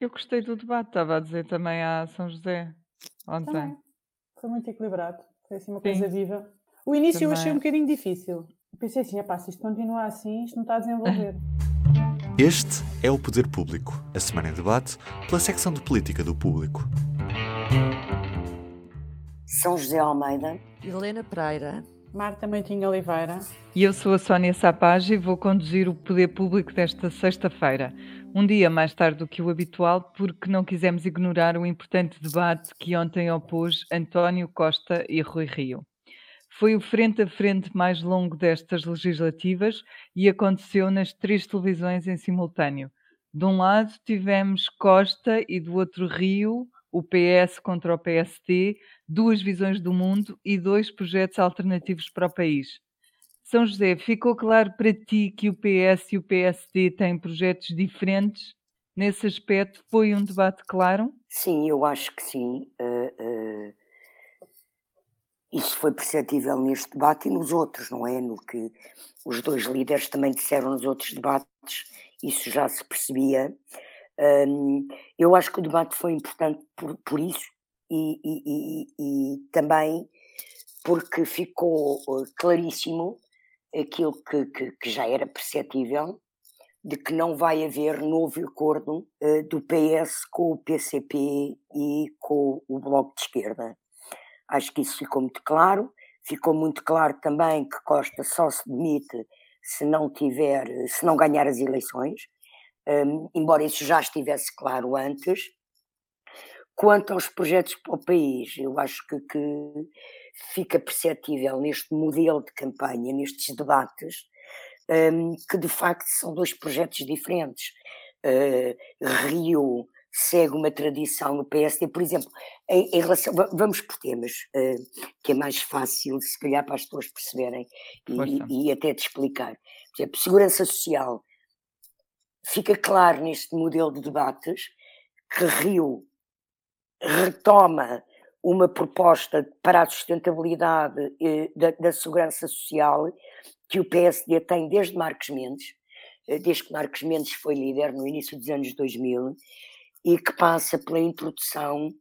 Eu gostei do debate, estava a dizer também a São José ontem. Também. Foi muito equilibrado. Foi assim uma Sim, coisa viva. O início eu achei um também. bocadinho difícil. Pensei assim, epá, se isto continuar assim, isto não está a desenvolver. Este é o Poder Público, a semana em debate pela secção de política do Público. São José Almeida. Helena Pereira. Marta Meitinho Oliveira. E eu sou a Sónia Sapage e vou conduzir o Poder Público desta sexta-feira. Um dia mais tarde do que o habitual, porque não quisemos ignorar o importante debate que ontem opôs António Costa e Rui Rio. Foi o frente a frente mais longo destas legislativas e aconteceu nas três televisões em simultâneo. De um lado tivemos Costa e do outro Rio, o PS contra o PSD, duas visões do mundo e dois projetos alternativos para o país. São José, ficou claro para ti que o PS e o PSD têm projetos diferentes? Nesse aspecto, foi um debate claro? Sim, eu acho que sim. Uh, uh, isso foi perceptível neste debate e nos outros, não é? No que os dois líderes também disseram nos outros debates, isso já se percebia. Um, eu acho que o debate foi importante por, por isso e, e, e, e, também porque ficou uh, claríssimo aquilo que, que, que, já era perceptível de que não vai haver novo acordo uh, do PS com o PCP e com o Bloco de Esquerda. Acho que isso ficou muito claro. Ficou muito claro também que Costa só se demite se não tiver, se não ganhar as eleições, um, embora isso já estivesse claro antes. Quanto aos projetos para o país, eu acho que, que fica perceptível neste modelo de campanha, nestes debates, um, que de facto são dois projetos diferentes. Uh, Rio segue uma tradição no PSD, por exemplo, em, em relação, vamos por temas, uh, que é mais fácil, se calhar, para as pessoas perceberem e, e, até de explicar. Por exemplo, segurança social. Fica claro neste modelo de debates que Rio retoma uma proposta para a sustentabilidade uh, da, da segurança social que o PSD tem desde Marcos Mendes, uh, desde que Marcos Mendes foi líder no início dos anos 2000, e que passa pela introdução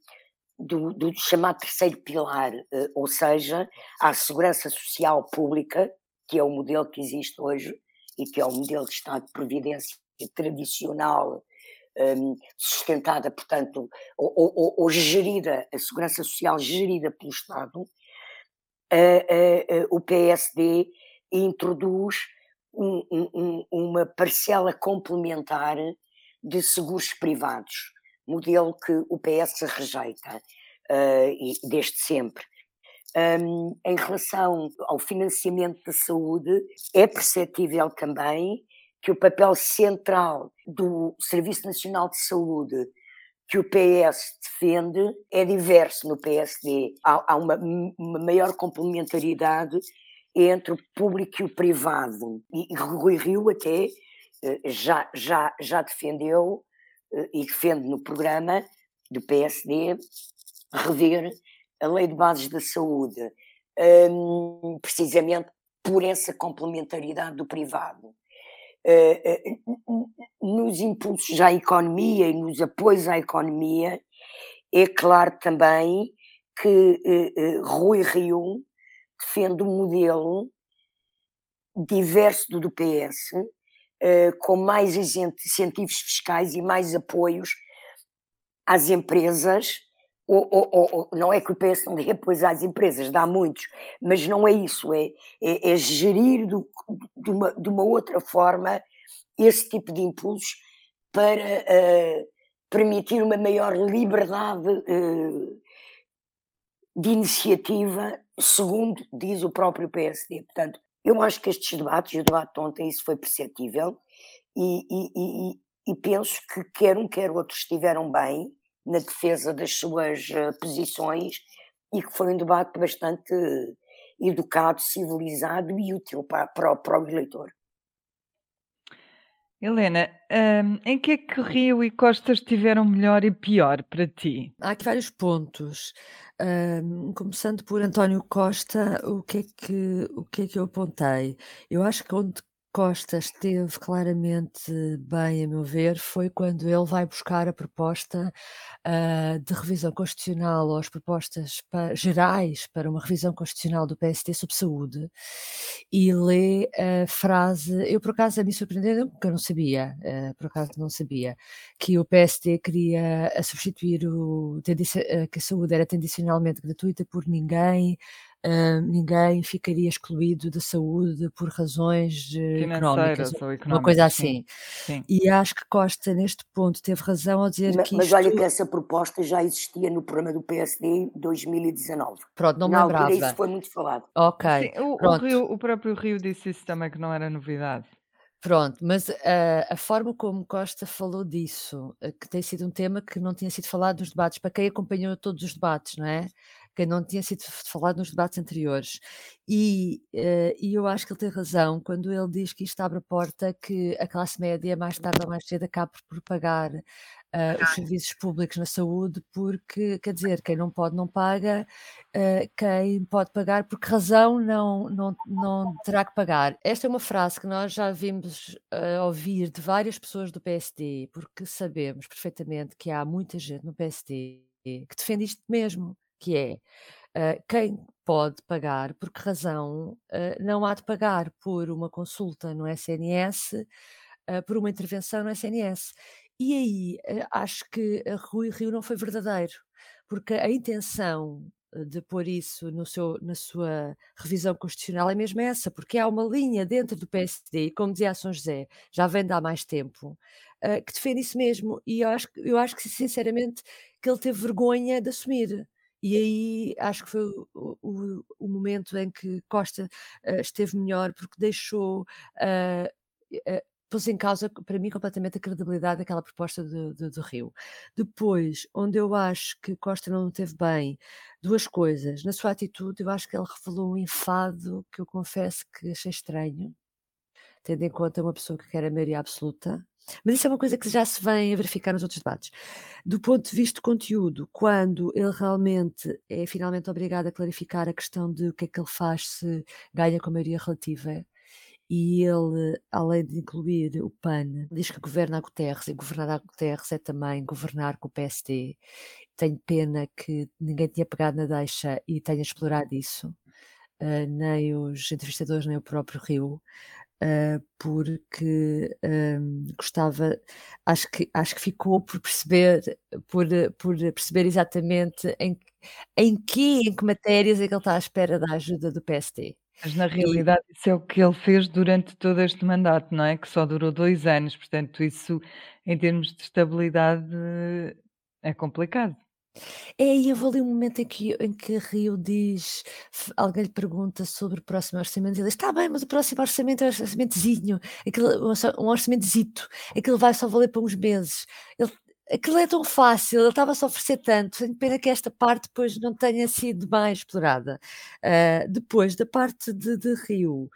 do, do chamado terceiro pilar, eh, ou seja, a segurança social pública, que é o modelo que existe hoje e que é o modelo de Estado de Previdência tradicional, um, sustentada, portanto, ou, ou, ou, gerida, a segurança social gerida pelo Estado, o PSD introduz um, um, uma parcela complementar de seguros privados, modelo que o PS rejeita uh, desde sempre. Um, em relação ao financiamento da saúde, é perceptível também que o papel central do Serviço Nacional de Saúde que o PS defende é diverso no PSD. Há, há uma, uma, maior complementaridade entre o público e o privado. E Rui Rio até eh, já, já, já defendeu eh, e defende no programa do PSD rever a lei de bases da saúde, um, precisamente por essa complementaridade do privado. Uh, uh, nos impulsos à economia e nos apoios à economia, é claro também que uh, Rui Rio defende um modelo diverso do do PS, com mais incentivos fiscais e mais apoios às empresas. Ou, ou, ou, não é que o PS não dê apoios às empresas, dá muitos, mas não é isso, é, é, é gerir do, de, uma, de uma outra forma esse tipo de impulsos para uh, permitir uma maior liberdade uh, de iniciativa, segundo diz o próprio PSD. Portanto, eu acho que estes debates, e o debate de ontem, isso foi perceptível, e, e, e, e, penso que quer um, quer outro estiveram bem na defesa das suas uh, posições e que foi um debate bastante educado, civilizado e útil para, para, para o eleitor. Helena, um, em que é que Rio e Costa estiveram melhor e pior para ti? Há aqui vários pontos. Um, começando por António Costa, o que, é que, o que é que eu apontei? Eu acho que onde Costa esteve claramente bem, a meu ver, foi quando ele vai buscar a proposta, hã, de revisão constitucional ou as propostas pa gerais para uma revisão constitucional do PSD sobre saúde, e lê a frase eu por acaso a mim surpreendeu porque eu não sabia, hã, por acaso não sabia, que o PSD queria a substituir o que a saúde era tendencionalmente gratuita por ninguém hã, ninguém ficaria excluído da saúde por razões eh, económicas, Financeiras ou uma coisa económicas, sim, assim. sim. E acho que Costa neste ponto teve razão ao dizer Ma que mas olha que essa proposta já existia no programa do PSD em 2019. Pronto, não me altura isso lembrava. foi muito falado. Ok, Sim, o o. Rio o próprio Rio disse isso também, que não era novidade. Pronto, mas a a forma como Costa falou disso, eh, que tem sido um tema que não tinha sido falado nos debates, para quem acompanhou todos os debates, não é? Que não tinha sido falado nos debates anteriores. E, eh, e eu acho que ele tem razão quando ele diz que isto abre a porta que a classe média mais tarde ou mais cedo acabe por pagar, hã, os serviços públicos na saúde, porque, quer dizer, quem não pode não paga, hã, quem pode pagar por que razão não não não terá que pagar. Esta é uma frase que nós já vimos, ouvir de várias pessoas do PSD, porque sabemos perfeitamente que há muita gente no PSD que defende isto mesmo, que é, hã, quem pode pagar, por que razão, hã, não há de pagar por uma consulta no SNS, hã, por uma intervenção no SNS. E aí, acho que Rui Rio não foi verdadeiro, porque a intenção de pôr isso no seu na sua revisão constitucional é mesmo essa, porque há uma linha dentro do PSD, como dizia a São José, já vem de há mais tempo, hã, que defende isso mesmo, e eu acho eu acho que sinceramente que ele teve vergonha de assumir. E aí acho que foi o o o momento em que Costa, hã, esteve melhor, porque deixou, eh, pôs em causa, para mim, completamente a credibilidade daquela proposta do do do Rio. Depois, onde eu acho que Costa não teve bem, 2 coisas. Na sua atitude, eu acho que ele revelou um enfado que eu confesso que achei estranho, tendo em conta uma pessoa que quer a maioria absoluta, mas isso é uma coisa que já se vem a verificar nos outros debates. Do ponto de vista de conteúdo, quando ele realmente é finalmente obrigado a clarificar a questão de o que é que ele faz se ganha com maioria relativa, e ele, além de incluir o PAN, diz que governa a Guterres, e governar a Guterres é também governar com o PSD. Tenho pena que ninguém tinha pegado na deixa e tenha explorado isso, hã, nem os entrevistadores, nem o próprio Rio, hã, porque, hã, gostava acho que acho que ficou por perceber por por perceber exatamente em que em que em que matérias é que ele está à espera da ajuda do PSD. Mas na E realidade isso é o que ele fez durante todo este mandato, não é? Que só durou 2 anos, portanto isso em termos de estabilidade é complicado. É, e houve ali um momento em que em que Rio diz alguém lhe pergunta sobre o próximo orçamento e ele diz: "Está bem, mas o próximo orçamento é um orçamentozinho, um orça orçamentozito, aquilo vai só valer para uns meses". Ele aquilo é tão fácil, ele estava-se a oferecer tanto, tenho pena que esta parte depois não tenha sido mais explorada. Hã, depois da parte de de Rio,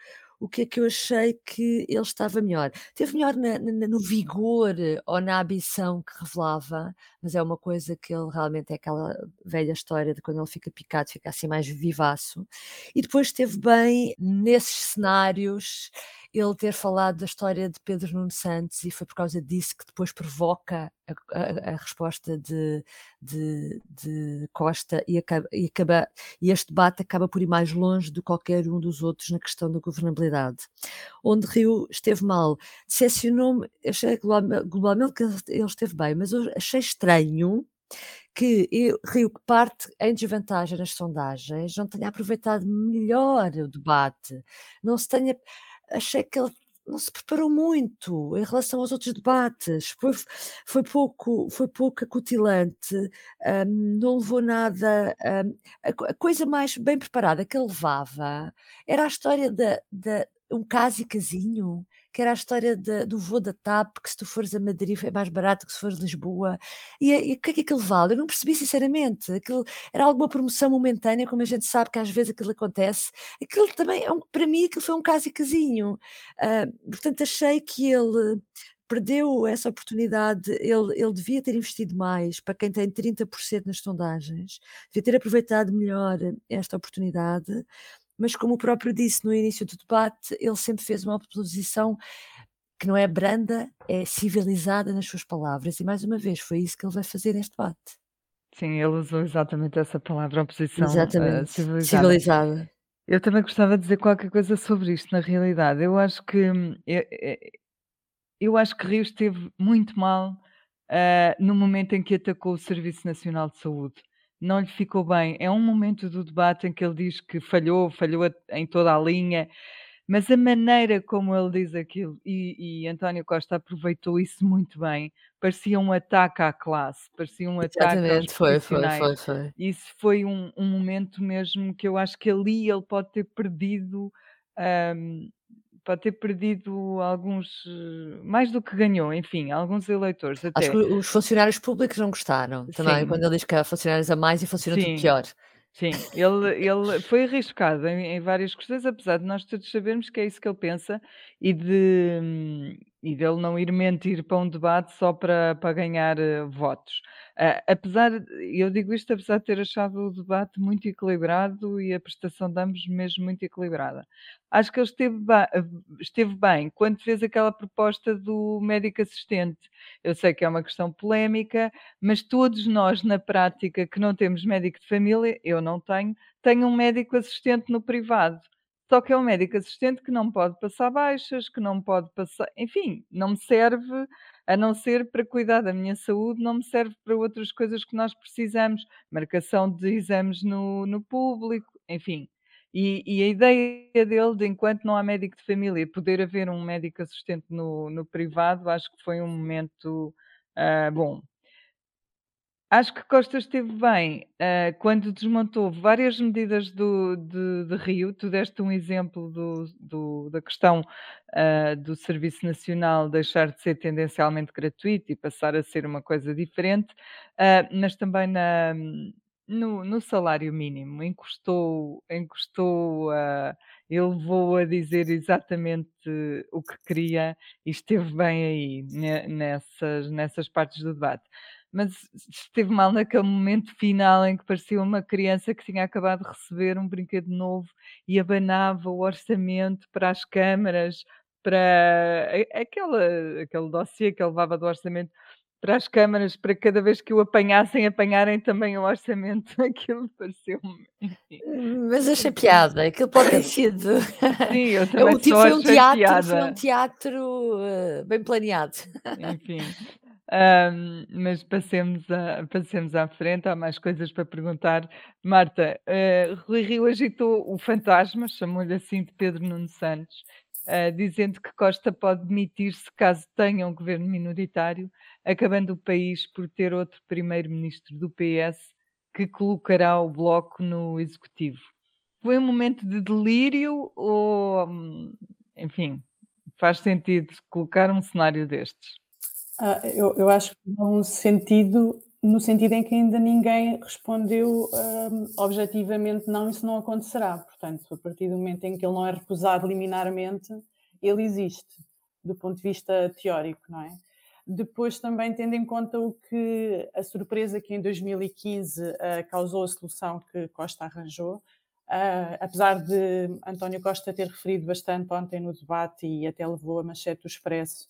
o que é que eu achei que ele estava melhor? Esteve melhor na na no vigor ou na ambição que revelava, mas é uma coisa que ele realmente é aquela velha história de quando ele fica picado, fica assim mais vivaço. E depois esteve bem nesses cenários, ele ter falado da história de Pedro Nuno Santos e foi por causa disso que depois provoca a a a resposta de de de Costa e acaba e acaba e este debate acaba por ir mais longe de qualquer um dos outros na questão da governabilidade. Onde Rio esteve mal, decepcionou-me, achei globa globalmente que ele esteve bem, mas eu achei estranho que Rio, que parte em desvantagem nas sondagens, não tenha aproveitado melhor o debate, não se tenha achei que ele não se preparou muito em relação aos outros debates, foi foi pouco foi pouco acutilante, hã, não levou nada, hã, a a coisa mais bem preparada que ele levava era a história da da um caso e casinho, que era a história da do voo da TAP, que se tu fores a Madrid é mais barato que se fores a Lisboa, e o que é que aquilo vale? Eu não percebi sinceramente, aquilo era alguma promoção momentânea, como a gente sabe que às vezes aquilo acontece, aquilo também é um para mim aquilo foi um caso e casinho. Hã, portanto achei que ele perdeu essa oportunidade, ele ele devia ter investido mais, para quem tem 30% nas sondagens, devia ter aproveitado melhor esta oportunidade, mas como o próprio disse no início do debate, ele sempre fez uma oposição que não é branda, é civilizada nas suas palavras, e mais uma vez foi isso que ele vai fazer neste debate. Sim, ele usou exatamente essa palavra, oposição uh, civilizada. civilizada. Eu também gostava de dizer qualquer coisa sobre isto, na realidade. Eu acho que hum, eu, eu acho que Rio esteve muito mal uh, no momento em que atacou o Serviço Nacional de Saúde. Não lhe ficou bem. É um momento do debate em que ele diz que falhou, falhou em toda a linha. Mas a maneira como ele diz aquilo, e, e António Costa aproveitou isso muito bem, parecia um ataque à classe, parecia um ataque Exatamente, foi, foi, foi, foi. Isso foi um, um momento mesmo que eu acho que ali ele pode ter perdido, ahm, pode ter perdido alguns, mais do que ganhou, enfim, alguns eleitores Acho que até. os funcionários públicos não gostaram também, Sim, quando ele diz que há funcionários a mais e funciona tudo sim. pior. Sim, ele, ele foi arriscado em, em várias questões, apesar de nós todos sabermos que é isso que ele pensa e de hum, e dele não ir mentir para um debate só para, para ganhar eh, votos. Ah, apesar, eu digo isto apesar de ter achado o debate muito equilibrado e a prestação de ambos mesmo muito equilibrada. Acho que ele esteve, esteve bem quando fez aquela proposta do médico assistente. Eu sei que é uma questão polémica, mas todos nós, na prática, que não temos médico de família, eu não tenho, tenho um médico assistente no privado. Só que é um médico assistente que não pode passar baixas, que não pode passar, enfim, não me serve, a não ser para cuidar da minha saúde, não me serve para outras coisas que nós precisamos, marcação de exames no, no público, enfim. E, e a ideia dele, de enquanto não há médico de família, poder haver um médico assistente no, no privado, acho que foi um momento ah, bom. Acho que Costa esteve bem, ah, quando desmontou várias medidas do de de Rio. Tu deste um exemplo do do da questão, ah, do Serviço Nacional deixar de ser tendencialmente gratuito e passar a ser uma coisa diferente, ah, mas também na no no salário mínimo, encostou encostou, ah, ele levou a dizer exatamente o que queria e esteve bem aí, ne nessas nessas partes do debate mas esteve mal naquele momento final em que parecia uma criança que tinha acabado de receber um brinquedo novo e abanava o orçamento para as câmaras, para a aquela aquele dossiê que ele levava do orçamento para as câmaras, para cada vez que o apanhassem, apanharem também o orçamento. Aquilo pareceu-me. Mas achei piada, aquilo pode ter sido. Sim, eu É, também O tipo foi um teatro, foi um teatro eh, bem planeado. Enfim. Ahm, mas passemos, a, passemos à frente, há mais coisas para perguntar. Marta, eh, Rui Rio agitou o fantasma, chamou-lhe assim de Pedro Nuno Santos, eh, dizendo que Costa pode demitir-se caso tenha um governo minoritário, acabando o país por ter outro primeiro-ministro do PS que colocará o bloco no executivo. Foi um momento de delírio ou, hum, enfim, faz sentido colocar um cenário destes? Ah, eu, eu acho que dá um sentido, no sentido em que ainda ninguém respondeu hum, objetivamente não, isso não acontecerá. Portanto, a partir do momento em que ele não é recusado liminarmente, ele existe, do ponto de vista teórico, não é? Depois também tendo em conta o que a surpresa que em 2015 ah, causou a solução que Costa arranjou, ah, apesar de António Costa ter referido bastante ontem no debate e até levou a manchete do Expresso,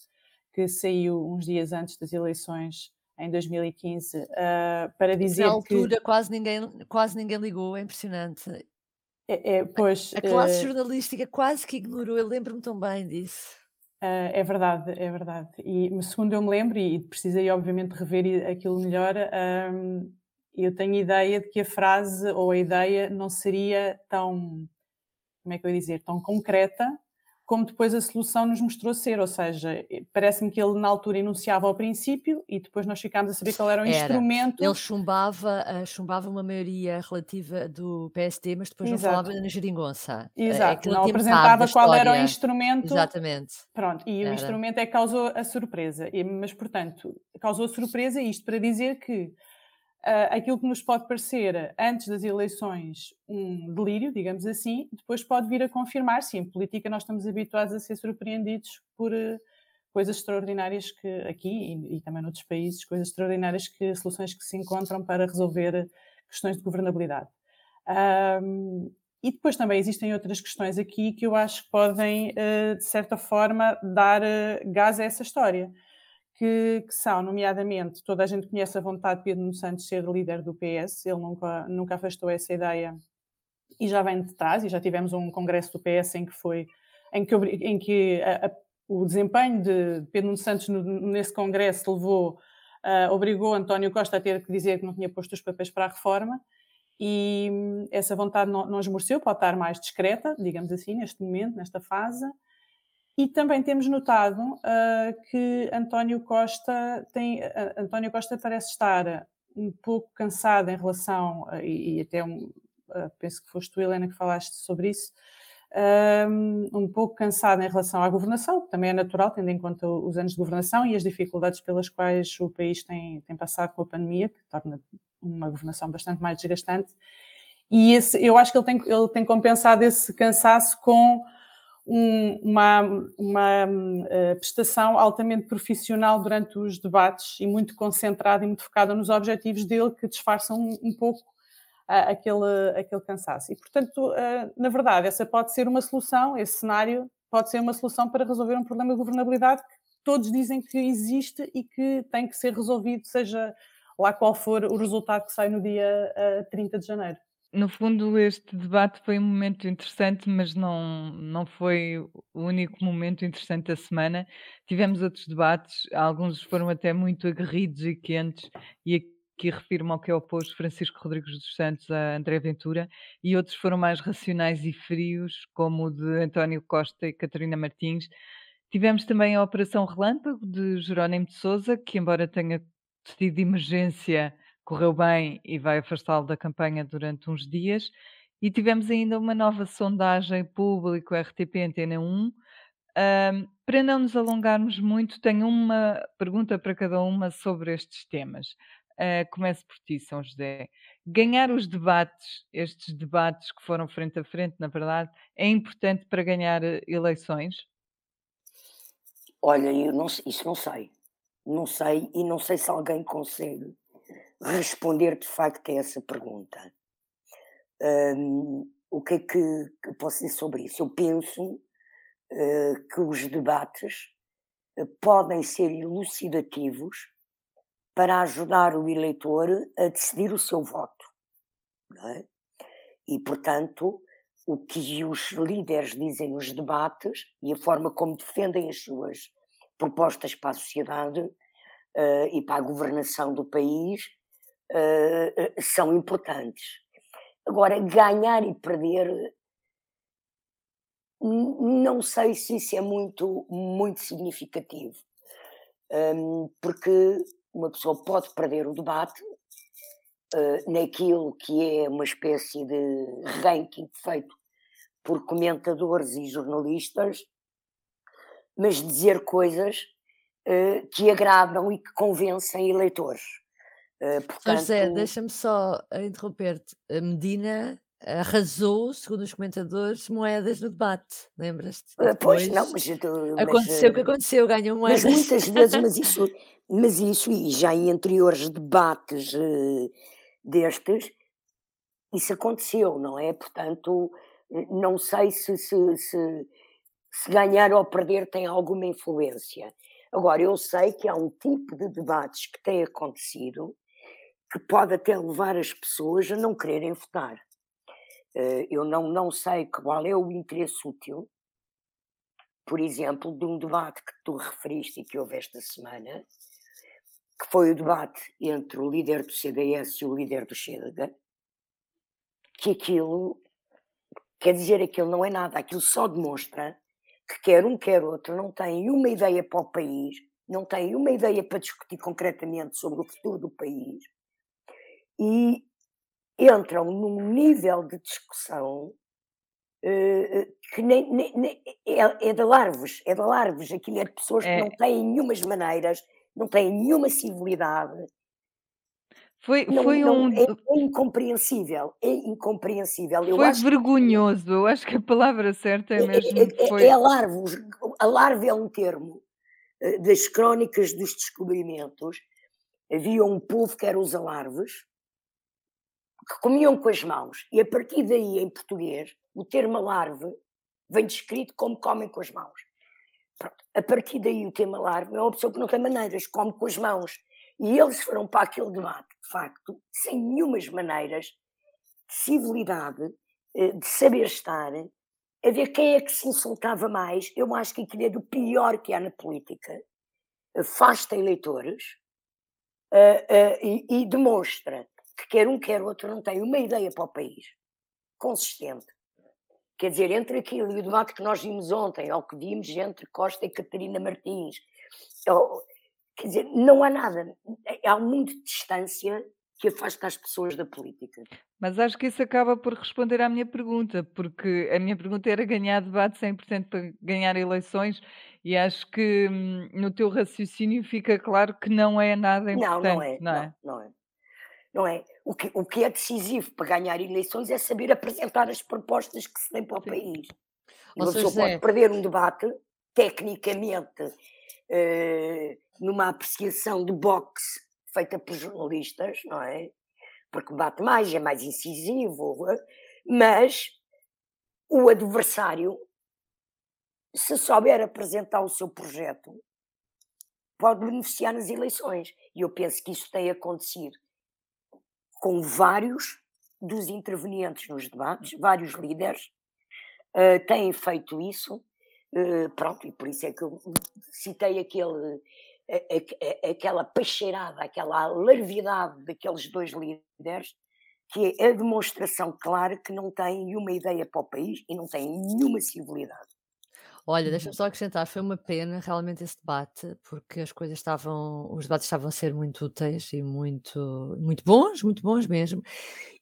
que saiu uns dias antes das eleições em 2015, ah, para Na dizer que altura quase ninguém, quase ninguém ligou, é impressionante. é, é, pois A classe ah, jornalística quase que ignorou, eu lembro-me tão bem disso. ah, é verdade, é verdade. E segundo eu me lembro, e precisei obviamente rever aquilo melhor, ahm, eu tenho ideia de que a frase ou a ideia não seria tão, como é que eu ia dizer, tão concreta como depois a solução nos mostrou ser, ou seja, eh, parece-me que ele na altura enunciava ao princípio e depois nós ficámos a saber qual era o Era. instrumento. Ele chumbava, ah, chumbava uma maioria relativa do PSD, mas depois não Exato. falava na geringonça. É Exato, ele não apresentava qual era o instrumento. Exatamente. Pronto, e o Era. instrumento é que causou a surpresa. Mas, portanto, causou surpresa isto para dizer que ah, aquilo que nos pode parecer antes das eleições um delírio, digamos assim, depois pode vir a confirmar-se. Em política nós estamos habituados a ser surpreendidos por eh, coisas extraordinárias que aqui e, e também noutros países, coisas extraordinárias que soluções que se encontram para resolver questões de governabilidade. Ahm, E depois também existem outras questões aqui que eu acho que podem, eh, de certa forma, dar gás a essa história. Que, que, são, nomeadamente, toda a gente conhece a vontade de Pedro Santos ser líder do PS, ele nunca, nunca afastou essa ideia e já vem de trás, e já tivemos um congresso do PS em que foi, em que, em que a, a, o desempenho de Pedro Santos no, nesse congresso levou, uh, obrigou António Costa a ter que dizer que não tinha posto os papéis para a reforma, e hum, essa vontade não, não esmoreceu, pode estar mais discreta, digamos assim, neste momento, nesta fase. E também temos notado uh, que António Costa tem, uh, António Costa parece estar um pouco cansado em relação, uh, e, e, até um, penso que foste tu, Helena, que falaste sobre isso, um pouco cansado em relação à governação, que também é natural, tendo em conta os anos de governação e as dificuldades pelas quais o país tem, tem passado com a pandemia, que torna uma governação bastante mais desgastante. E esse, eu acho que ele tem, ele tem compensado esse cansaço com um, uma, uma uh, prestação altamente profissional durante os debates e muito concentrada e muito focada nos objetivos dele, que disfarçam um, um pouco uh, aquele, aquele cansaço. E, portanto, uh, na verdade, essa pode ser uma solução, esse cenário pode ser uma solução para resolver um problema de governabilidade que todos dizem que existe e que tem que ser resolvido, seja lá qual for o resultado que sai no dia uh, 30 de janeiro. No fundo, este debate foi um momento interessante, mas não, não foi o único momento interessante da semana. Tivemos outros debates, alguns foram até muito aguerridos e quentes, e aqui refiro-me ao que é oposto Francisco Rodrigues dos Santos a André Ventura, e outros foram mais racionais e frios, como o de António Costa e Catarina Martins. Tivemos também a Operação Relâmpago de Jerónimo de Souza, que, embora tenha de emergência correu bem e vai afastá-lo da campanha durante uns dias. E tivemos ainda uma nova sondagem público RTP Antena 1. Um, para não nos alongarmos muito, tenho uma pergunta para cada uma sobre estes temas. Uh, começo por ti, São José. Ganhar os debates, estes debates que foram frente a frente, na verdade, é importante para ganhar eh, eleições? Olha, eu não, isso não sei. Não sei e não sei se alguém consegue responder de facto a essa pergunta. Um, o que é que, que, posso dizer sobre isso? Eu penso uh, que os debates uh, podem ser elucidativos para ajudar o eleitor a decidir o seu voto. É? E, portanto, o que os líderes dizem nos debates e a forma como defendem as suas propostas para a sociedade uh, e para a governação do país uh, são importantes. Agora, ganhar e perder, não sei se isso é muito, muito significativo, um, porque uma pessoa pode perder o debate uh, naquilo que é uma espécie de ranking feito por comentadores e jornalistas, mas dizer coisas uh, que agradam e que convencem eleitores. Uh, portanto... José, deixa-me só interromper-te. A Medina arrasou, segundo os comentadores, moedas no debate, lembras-te? Uh, pois, não, mas, aconteceu o que aconteceu, ganhou moedas. Mas muitas vezes, mas isso, mas isso e já em anteriores debates uh, destes, isso aconteceu, não é? Portanto, não sei se, se, se, se ganhar ou perder tem alguma influência. Agora, eu sei que há um tipo de debates que tem acontecido que pode até levar as pessoas a não quererem votar. Eh, eu não, não sei qual é o interesse útil, por exemplo, de um debate que tu referiste e que houve esta semana, que foi o debate entre o líder do CDS e o líder do Chega, que aquilo, quer dizer, aquilo não é nada, aquilo só demonstra que quer um, quer outro, não têm uma ideia para o país, não têm uma ideia para discutir concretamente sobre o futuro do país, e entram num nível de discussão uh, que nem, nem, nem é, é, de larvos, é de larvos, aquilo é de pessoas é. que não têm nenhumas maneiras, não têm nenhuma civilidade. Foi, não, foi não, um. É, é, incompreensível, é incompreensível. Eu foi vergonhoso, eu acho que a palavra certa é, é mesmo. É, foi... é a larva, a larva é um termo eh, das crónicas dos descobrimentos. Havia um povo que era os alarves, que comiam com as mãos. E a partir daí, em português, o termo alarve vem descrito como comem com as mãos. Pronto. A partir daí, o tema alarve é uma pessoa que não tem maneiras, come com as mãos. E eles foram para aquele debate, de facto, sem nenhumas maneiras de civilidade, eh, de saber estar, a ver quem é que se insultava mais. Eu acho que aquilo é do pior que há na política. Afasta eleitores uh, uh, e, e demonstra que quer um, quer outro não tem uma ideia para o país consistente. Quer dizer, entre aquilo e o debate que nós vimos ontem, ou que vimos entre Costa e Catarina Martins, ou, quer dizer, não há nada. Há muita distância que afasta as pessoas da política. Mas acho que isso acaba por responder à minha pergunta, porque a minha pergunta era ganhar debate 100% para ganhar eleições e acho que hum, no teu raciocínio fica claro que não é nada importante, não, não é. Não, é? não, não é não é? O que, o que é decisivo para ganhar eleições é saber apresentar as propostas que se têm para o país. E uma pessoa pode perder um debate, tecnicamente, uh, numa apreciação de boxe feita por jornalistas, não é? Porque bate mais, é mais incisivo, eh, mas o adversário, se souber apresentar o seu projeto, pode beneficiar nas eleições. E eu penso que isso tem acontecido com vários dos intervenientes nos debates, vários líderes uh, têm feito isso. Uh, pronto, e por isso é que eu citei aquele, a, a, a, aquela peixeirada, aquela larvidade daqueles dois líderes, que é a demonstração clara que não têm uma ideia para o país e não têm nenhuma civilidade. Olha, deixa-me uhum. só acrescentar, foi uma pena realmente esse debate, porque as coisas estavam, os debates estavam a ser muito úteis e muito, muito bons, muito bons mesmo.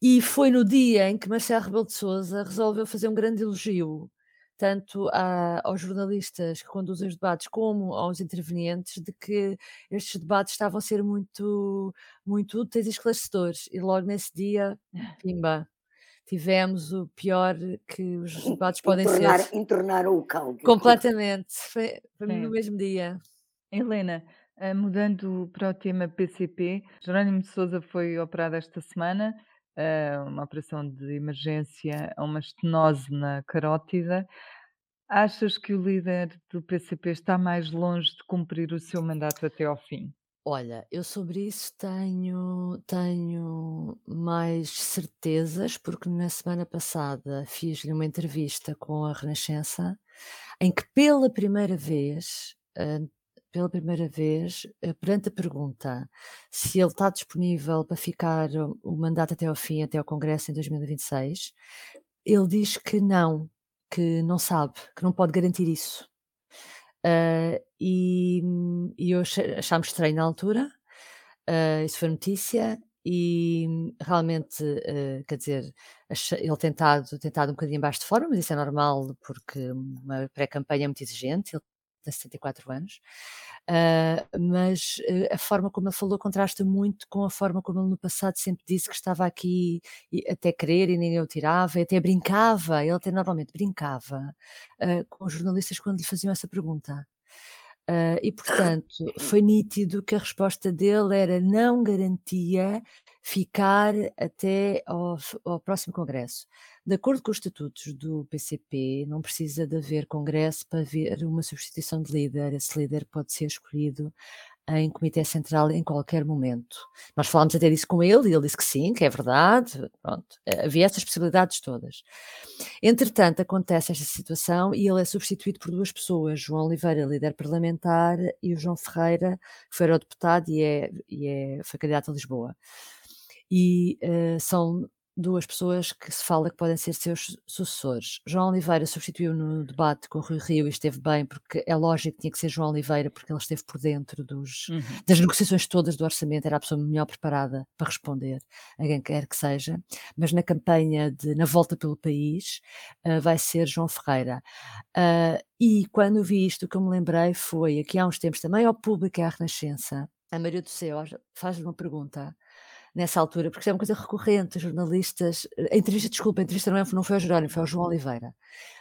E foi no dia em que Marcelo Rebelo de Sousa resolveu fazer um grande elogio, tanto a- aos jornalistas que conduzem os debates como aos intervenientes, de que estes debates estavam a ser muito, muito úteis e esclarecedores. E logo nesse dia, pimba, tivemos o pior que os debates podem entornar, ser. Entornaram o caldo. Completamente, foi, foi no mesmo dia. Helena, eh, mudando para o tema PCP, Jerónimo de Sousa foi operado esta semana, eh, uma operação de emergência a uma estenose na carótida. Achas que o líder do PCP está mais longe de cumprir o seu mandato até ao fim? Olha, eu sobre isso tenho tenho mais certezas, porque na semana passada fiz-lhe uma entrevista com a Renascença, em que pela primeira vez, hã, pela primeira vez, eh, perante a pergunta se ele está disponível para ficar o mandato até ao fim, até ao congresso em 2026, ele diz que não, que não sabe, que não pode garantir isso. Uh, e, e eu achámos estranho na altura, uh, isso foi notícia, e realmente, uh, quer dizer, ele tentado, tentado um bocadinho abaixo de forma, mas isso é normal porque uma pré-campanha é muito exigente, ele tem 74 anos, uh, mas uh, a forma como ele falou contrasta muito com a forma como ele no passado sempre disse que estava aqui e, até querer e ninguém o tirava, e até brincava, ele até normalmente brincava uh, com os jornalistas quando lhe faziam essa pergunta. E portanto foi nítido que a resposta dele era não garantia ficar até ao, ao próximo Congresso. De acordo com os estatutos do PCP, não precisa de haver congresso para haver uma substituição de líder. Esse líder pode ser escolhido em comitê central em qualquer momento. Nós falámos até disso com ele e ele disse que sim, que é verdade. Pronto, eh, havia essas possibilidades todas. Entretanto, acontece esta situação e ele é substituído por duas pessoas, João Oliveira, líder parlamentar, e o João Ferreira, que foi deputado e, é, e é, foi candidato a Lisboa. E uh, são duas pessoas que se fala que podem ser seus sucessores. João Oliveira substituiu no debate com o Rui Rio e esteve bem, porque é lógico que tinha que ser João Oliveira, porque ele esteve por dentro dos, uhum. das negociações todas do orçamento, era a pessoa melhor preparada para responder a quem quer que seja. Mas na campanha de Na Volta pelo País uh, vai ser João Ferreira. Uh, e quando vi isto, o que eu me lembrei foi, aqui há uns tempos também, ao público e à Renascença, a Maria do Céu faz-lhe uma pergunta nessa altura, porque é uma coisa recorrente, jornalistas, a entrevista, desculpa, a entrevista não, é, não foi ao Jerónimo, foi ao João Oliveira,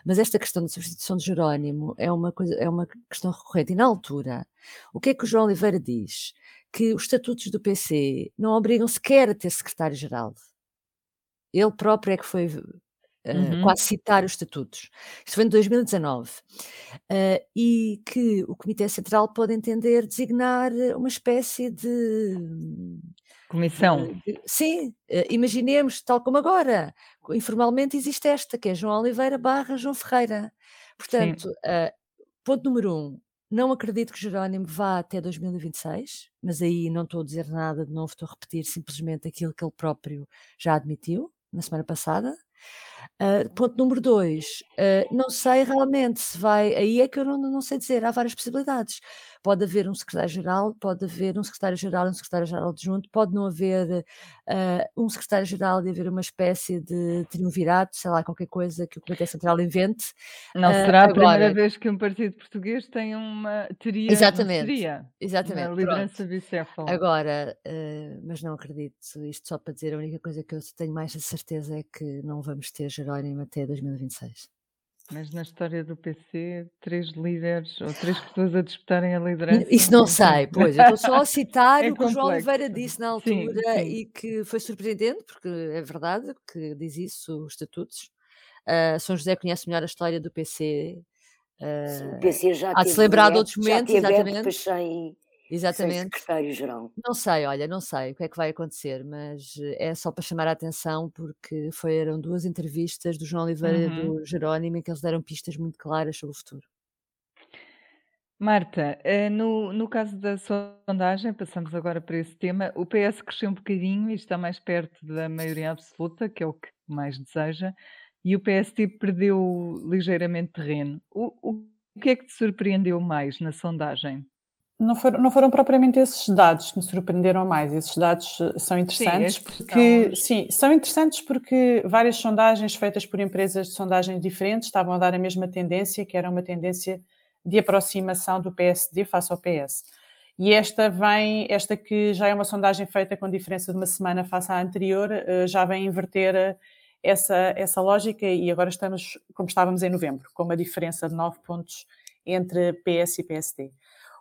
mas esta questão de substituição de Jerónimo é uma, coisa, é uma questão recorrente, e na altura, o que é que o João Oliveira diz? Que os estatutos do PC não obrigam sequer a ter secretário-geral, Ele próprio é que foi Uh, quase citar os estatutos. Isto foi em 2019. Uh, e que o Comitê Central pode entender designar uma espécie de. Comissão. Sim, uh, imaginemos, tal como agora, informalmente existe esta, que é João Oliveira barra João Ferreira. Portanto, ponto número um, não acredito que Jerónimo vá até 2026, mas aí não estou a dizer nada de novo, estou a repetir simplesmente aquilo que ele próprio já admitiu na semana passada. Uh, ponto número dois, uh, não sei realmente se vai, aí é que eu não, não sei dizer, há várias possibilidades. Pode haver um secretário-geral, pode haver um secretário-geral e um secretário-geral adjunto, pode não haver uh, um secretário-geral e haver uma espécie de triunvirato, sei lá, qualquer coisa que o Comitê Central invente. Não será a primeira vez que um partido português tem uma, teria, exatamente, teria exatamente, uma liderança bicéfala. Agora, mas não acredito, isto só para dizer, a única coisa que eu tenho mais a certeza é que não vamos ter Jerónimo até 2026. Mas na história do PC, três líderes ou três pessoas a disputarem a liderança. Isso não sei, pois. Eu estou só a citar é o que o João Oliveira disse na altura sim, sim. e que foi surpreendente, porque é verdade que diz isso os estatutos. Uh, São José conhece melhor a história do PC. Uh, o PC já há de se lembrar de outros momentos, exatamente. Sem, Exatamente. secretário-geral. Não sei, olha, não sei o que é que vai acontecer, mas eh, é só para chamar a atenção porque foram duas entrevistas do João Oliveira e Uhum. do Jerónimo em que eles deram pistas muito claras sobre o futuro. Marta, eh, no, no caso da sondagem, passamos agora para esse tema, o PS cresceu um bocadinho e está mais perto da maioria absoluta, que é o que mais deseja, e o PST perdeu ligeiramente terreno. O, o que é que te surpreendeu mais na sondagem? Não foram, não foram propriamente esses dados que me surpreenderam mais. Esses dados eh, são interessantes sim, porque são... sim, são interessantes porque várias sondagens feitas por empresas de sondagens diferentes estavam a dar a mesma tendência, que era uma tendência de aproximação do PSD face ao PS. E esta vem, esta que já é uma sondagem feita com diferença de uma semana face à anterior, eh, já vem inverter eh, essa, essa lógica e agora estamos, como estávamos em novembro, com uma diferença de 9 pontos entre PS e PSD.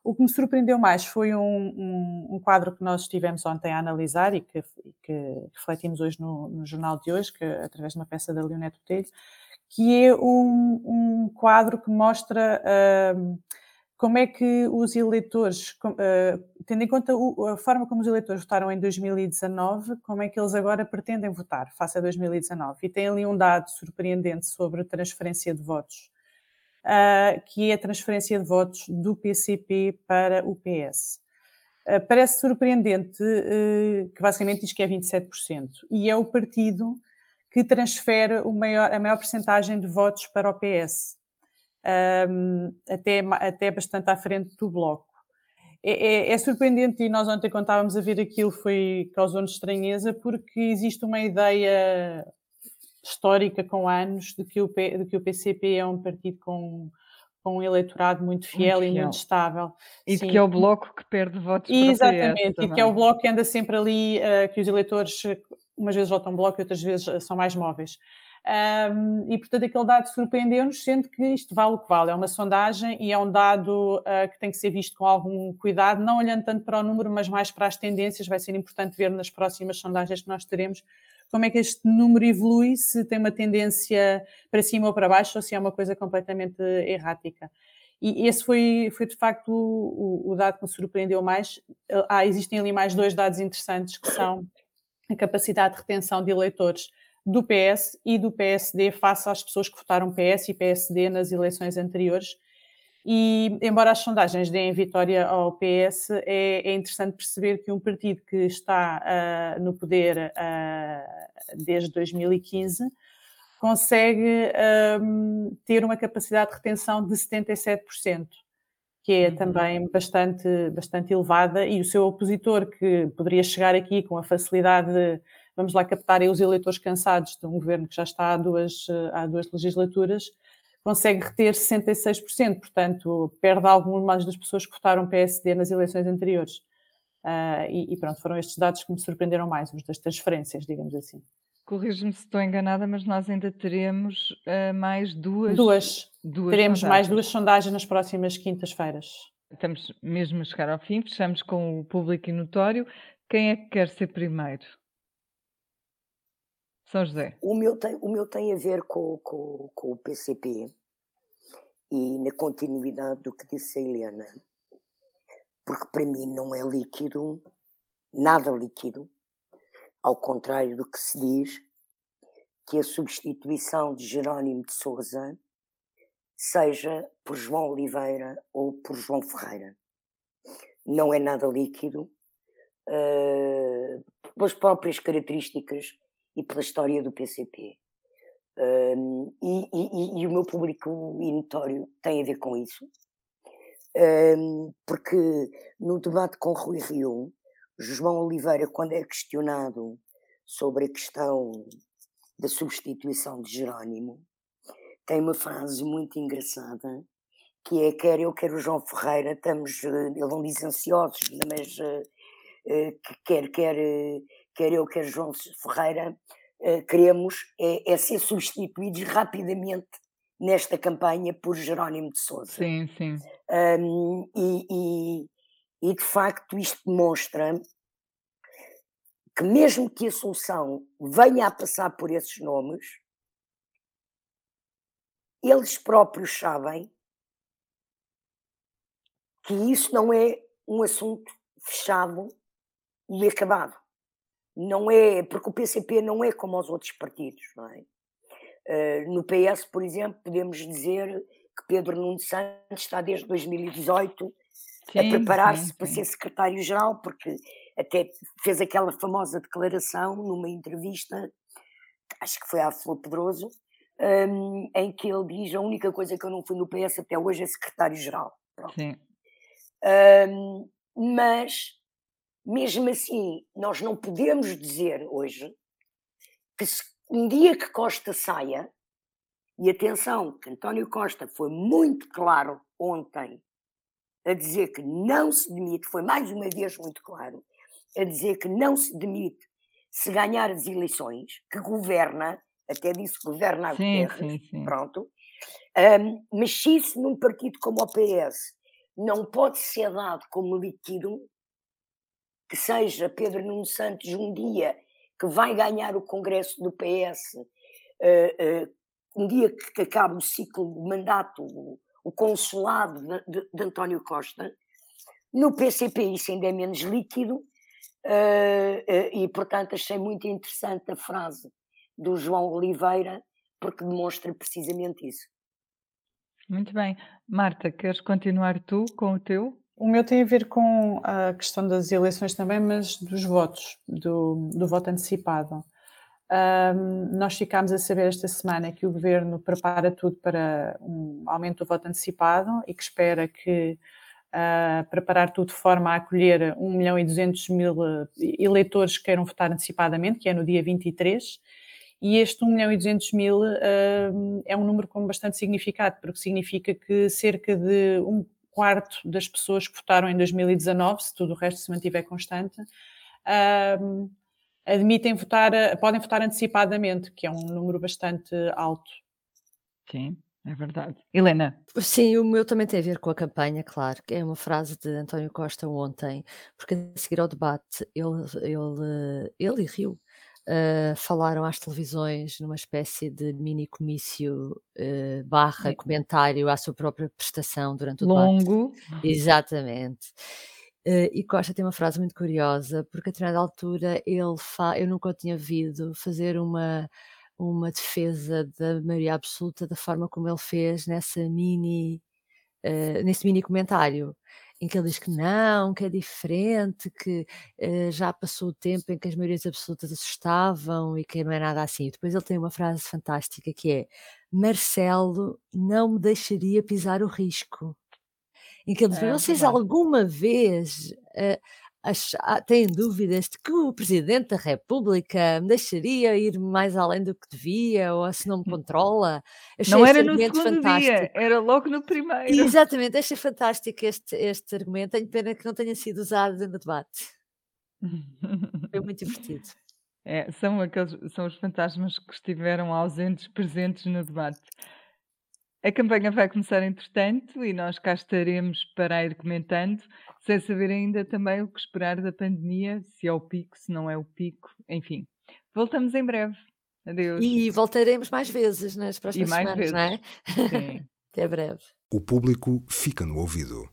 O que me surpreendeu mais foi um, um, um, quadro que nós estivemos ontem a analisar e que, que refletimos hoje no, no, jornal de hoje, que, através de uma peça da Leonete Botelho, que é um, um quadro que mostra uh, como é que os eleitores, uh, tendo em conta a forma como os eleitores votaram em 2019, como é que eles agora pretendem votar face a 2019. E tem ali um dado surpreendente sobre transferência de votos uh, que é a transferência de votos do PCP para o PS. Uh, ah, parece surpreendente uh, que basicamente diz que é 27%, e é o partido que transfere maior, a maior percentagem de votos para o PS, um, até, até bastante à frente do Bloco. É, é, é, surpreendente e nós ontem quando estávamos a ver aquilo foi causou-nos estranheza porque existe uma ideia histórica com anos de que o, P, de que o PCP é um partido com, com um eleitorado muito fiel, muito e muito estável. E Sim. que é o bloco que perde votos Exatamente, e que é o bloco que anda sempre ali, uh, que os eleitores umas vezes votam bloco e outras vezes eh, são mais móveis. Um, e portanto aquele dado surpreendeu-nos, sendo que isto vale o que vale, é uma sondagem e é um dado uh, que tem que ser visto com algum cuidado, não olhando tanto para o número, mas mais para as tendências. Vai ser importante ver nas próximas sondagens que nós teremos como é que este número evolui, se tem uma tendência para cima ou para baixo, ou se é uma coisa completamente errática. E esse foi, foi de facto o, o, dado que me surpreendeu mais. Ah, existem ali mais dois dados interessantes que são a capacidade de retenção de eleitores do PS e do PSD face às pessoas que votaram PS e PSD nas eleições anteriores. E, embora as sondagens deem vitória ao PS, é, é interessante perceber que um partido que está uh, no poder uh, desde 2015 consegue um, ter uma capacidade de retenção de 77%, que é uhum. também bastante, bastante elevada, e o seu opositor, que poderia chegar aqui com a facilidade de, vamos lá, captar os eleitores cansados de um governo que já está há duas, há duas legislaturas, consegue reter 66%, portanto, perde algumas das pessoas que votaram PSD nas eleições anteriores. Uh, e, e, pronto, foram estes dados que me surpreenderam mais, os das transferências, digamos assim. Corrijo-me se estou enganada, mas nós ainda teremos uh, mais duas. Duas. duas teremos sondagens. mais duas sondagens nas próximas quintas-feiras. Estamos mesmo a chegar ao fim, fechamos com o público e notório. Quem é que quer ser primeiro? São José. O meu tem, o meu tem a ver com, com, com o PCP e na continuidade do que disse a Helena, porque para mim não é líquido, nada líquido, ao contrário do que se diz, que a substituição de Jerónimo de Souza seja por João Oliveira ou por João Ferreira. Não é nada líquido, uh, pelas próprias características e pela história do PCP. Um, e, e, e, o meu público initório tem a ver com isso, um, porque no debate com Rui Rio, João Oliveira, quando é questionado sobre a questão da substituição de Jerónimo, tem uma frase muito engraçada que é quer eu, quer o João Ferreira, estamos, eh, ele não diz ansiosos, mas uh, quer, quer, quer eu, quer João Ferreira, queremos é, é, ser substituídos rapidamente nesta campanha por Jerónimo de Sousa. Sim, sim. Um, e, e, e, de facto isto demonstra que mesmo que a solução venha a passar por esses nomes, eles próprios sabem que isso não é um assunto fechado e acabado. Não é, porque o PCP não é como os outros partidos, não é? Uh, no PS, por exemplo, podemos dizer que Pedro Nuno Santos está desde 2018 sim, a preparar-se para ser secretário-geral, porque até fez aquela famosa declaração numa entrevista, acho que foi à Flor Pedroso, um, em que ele diz a única coisa que eu não fui no PS até hoje é secretário-geral. Um, mas mesmo assim, nós não podemos dizer hoje que se um dia que Costa saia, e atenção, que António Costa foi muito claro ontem a dizer que não se demite, foi mais uma vez muito claro, a dizer que não se demite se ganhar as eleições, que governa, até disse governa a sim, sim, sim. pronto, um, mas se isso num partido como o PS não pode ser dado como líquido, que seja Pedro Nuno Santos um dia que vai ganhar o Congresso do PS, uh, uh, um dia que, acabe o ciclo de mandato, o, consulado de, de, de, António Costa, no PCP isso ainda é menos líquido, uh, e portanto achei muito interessante a frase do João Oliveira, porque demonstra precisamente isso. Muito bem. Marta, queres continuar tu com o teu? O meu tem a ver com a questão das eleições também, mas dos votos, do, do voto antecipado. Um, nós ficámos a saber esta semana que o governo prepara tudo para um aumento do voto antecipado e que espera que uh, preparar tudo de forma a acolher 1 milhão e 200 mil eleitores que queiram votar antecipadamente, que é no dia 23. E este 1 milhão e 200 mil uh, é um número com bastante significado, porque significa que cerca de um quarto das pessoas que votaram em 2019, se tudo o resto se mantiver constante, uh, admitem votar, podem votar antecipadamente, que é um número bastante alto. Sim, é verdade. Helena? Sim, o meu também tem a ver com a campanha, claro, que é uma frase de António Costa ontem, porque a seguir ao debate ele, ele, ele Rio uh, falaram às televisões numa espécie de mini comício uh, barra comentário à sua própria prestação durante o Longo. debate. Exatamente. Uh, e Costa tem uma frase muito curiosa, porque a determinada altura ele fa... eu nunca o tinha ouvido fazer uma, uma defesa da maioria absoluta da forma como ele fez nessa mini, uh, nesse mini comentário em que ele diz que não, que é diferente, que uh, já passou o tempo em que as maiorias absolutas assustavam e que não é nada assim. E depois ele tem uma frase fantástica que é: Marcelo não me deixaria pisar o risco. Em que ele diz: é, vocês alguma vez uh, achar, têm dúvidas de que o Presidente da República me deixaria ir mais além do que devia, ou se não me hum. controla. Achei não era no segundo fantástico. dia, era logo no primeiro. Exatamente, achei fantástico este, este argumento. Tenho pena que não tenha sido usado no debate. Foi muito divertido. É, são, aqueles, são os fantasmas que estiveram ausentes, presentes no debate. A campanha vai começar entretanto e nós cá estaremos para ir comentando, sem saber ainda também o que esperar da pandemia, se é o pico, se não é o pico, enfim. Voltamos em breve. Adeus. E voltaremos mais vezes nas próximas mais semanas, não é? Sim. Até breve. O público fica no ouvido.